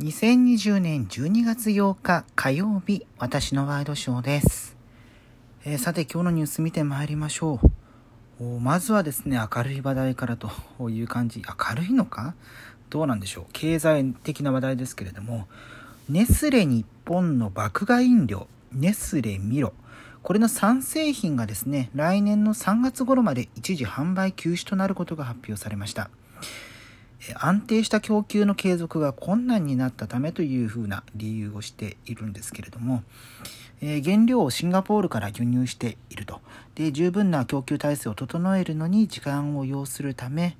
2020年12月8日火曜日、私のワイドショーです。えーさて今日のニュース見てまいりましょう。まずはですね、明るい話題からという感じ。明るいのか？どうなんでしょう？経済的な話題ですけれども、ネスレ日本の爆買い飲料、ネスレミロ。これの3製品がですね、来年の3月頃まで一時販売休止となることが発表されました。安定した供給の継続が困難になったためというふうな理由をしているんですけれども、え原料をシンガポールから輸入していると。で十分な供給体制を整えるのに時間を要するため、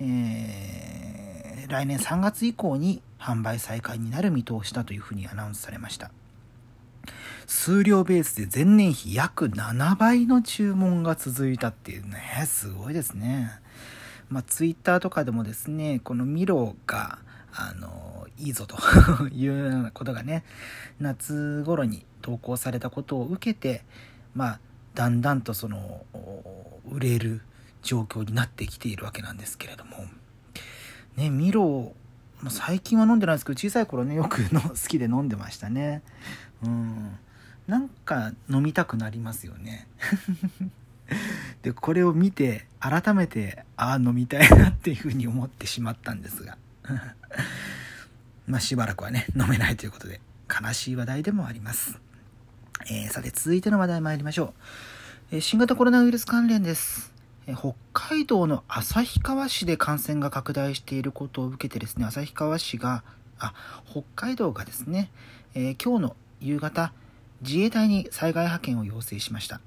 えー来年3月以降に販売再開になる見通しだというふうにアナウンスされました。数量ベースで前年比約7倍の注文が続いたっていうねすごいですね。まあ、ツイッターとかでもですね、このミロが、あの、いいぞと いうようなことがね、夏頃に投稿されたことを受けて、まあ、だんだんとその、売れる状況になってきているわけなんですけれども、ね、ミロ、まあ最近は飲んでないですけど、小さい頃ね、よくの好きで飲んでましたね。うん。なんか飲みたくなりますよね。でこれを見て改めてああ飲みたいなっていうふうに思ってしまったんですが。まあしばらくはね飲めないということで悲しい話題でもあります、えーさて続いての話題参りましょう、えー新型コロナウイルス関連です。え北海道の旭川市で感染が拡大していることを受けてですね旭川市があ北海道がですね、え今日の夕方自衛隊に災害派遣を要請しました。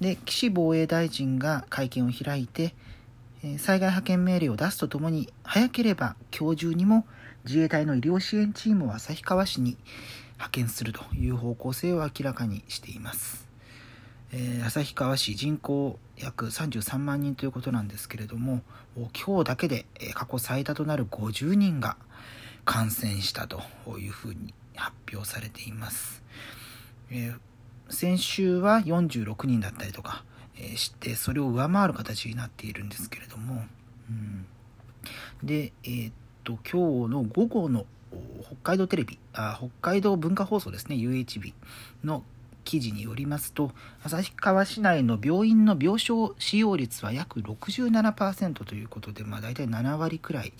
で岸防衛大臣が会見を開いて、災害派遣命令を出すとともに早ければ今日中にも自衛隊の医療支援チームを旭川市に派遣するという方向性を明らかにしています、えー旭川市人口約33万人ということなんですけれども今日だけで過去最多となる50人が感染したというふうに発表されています、えー先週は46人だったりとか、えーしてそれを上回る形になっているんですけれども、うん、でえーっと今日の午後の北海道テレビあ北海道文化放送ですね UHB の記事によりますと旭川市内の病院の病床使用率は約67%ということで、まあ、大体7割くらい、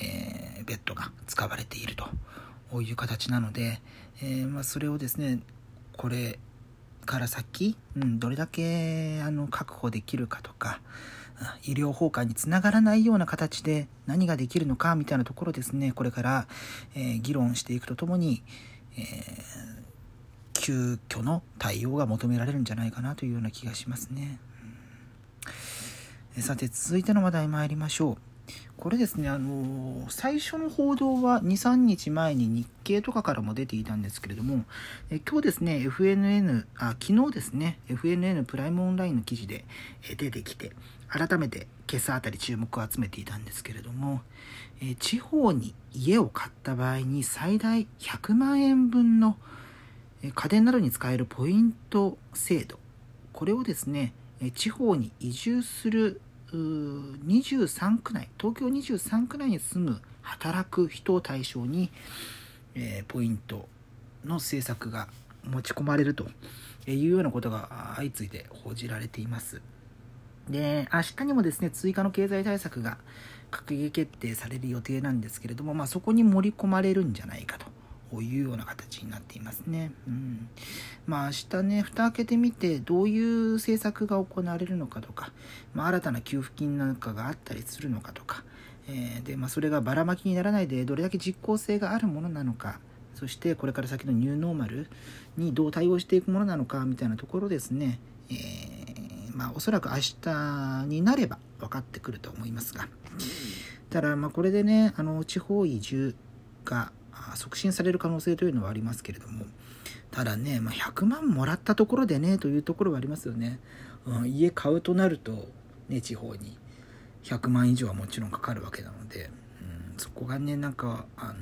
えーベッドが使われているという形なので、えーまあ、それをですねこれから先、うん、どれだけあの確保できるかとか医療崩壊につながらないような形で何ができるのかみたいなところですねこれから、えー議論していくとともに、えー急遽の対応が求められるんじゃないかなというような気がしますね。うんさて続いての話題参りましょう。これですね、あの最初の報道は2、3日前に日経とかからも出ていたんですけれども、え今日ですね、FNN、あ、昨日ですね、FNN プライムオンラインの記事で出てきて、改めて今朝あたり注目を集めていたんですけれども、え地方に家を買った場合に最大100万円分の家電などに使えるポイント制度、これをですね、地方に移住する23区内東京23区内に住む働く人を対象に、えーポイントの政策が持ち込まれるというようなことが相次いで報じられていますで明日にもですね追加の経済対策が閣議決定される予定なんですけれども、まあ、そこに盛り込まれるんじゃないかというような形になっていますね。うん。まあ明日ね、蓋開けてみて、どういう政策が行われるのかとか、まあ新たな給付金なんかがあったりするのかとか、えーで、まあそれがばらまきにならないで、どれだけ実効性があるものなのか、そしてこれから先のニューノーマルにどう対応していくものなのか、みたいなところですね、えーまあおそらく明日になれば分かってくると思いますが、ただ、まあこれでね、あの、地方移住が、促進される可能性というのはありますけれどもただね、まあ、100万もらったところでねというところはありますよね、うん、家買うとなるとね地方に100万以上はもちろんかかるわけなので、うん、そこがねなんかあ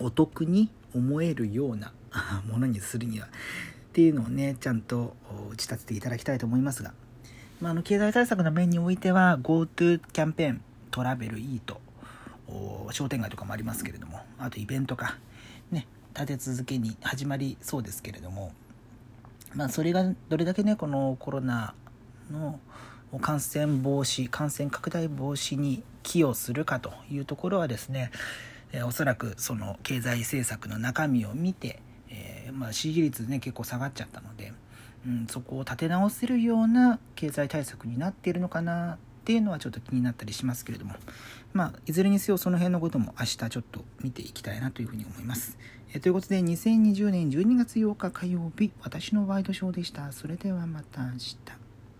のお得に思えるような ものにするにはっていうのをねちゃんと打ち立てていただきたいと思いますが、まあ、あの経済対策の面においては GoTo キャンペーントラベルいいと商店街とかもありますけれどもあとイベントかね立て続けに始まりそうですけれどもまあそれがどれだけねこのコロナの感染防止感染拡大防止に寄与するかというところはですね、え、おそらくその経済政策の中身を見て、えー、ま、支持率ね結構下がっちゃったので、うん、そこを立て直せるような経済対策になっているのかなっていうのはちょっと気になったりしますけれどもまあいずれにせよその辺のことも明日ちょっと見ていきたいなというふうに思います。えということで2020年12月8日火曜日私のワイドショーでした。それではまた明日。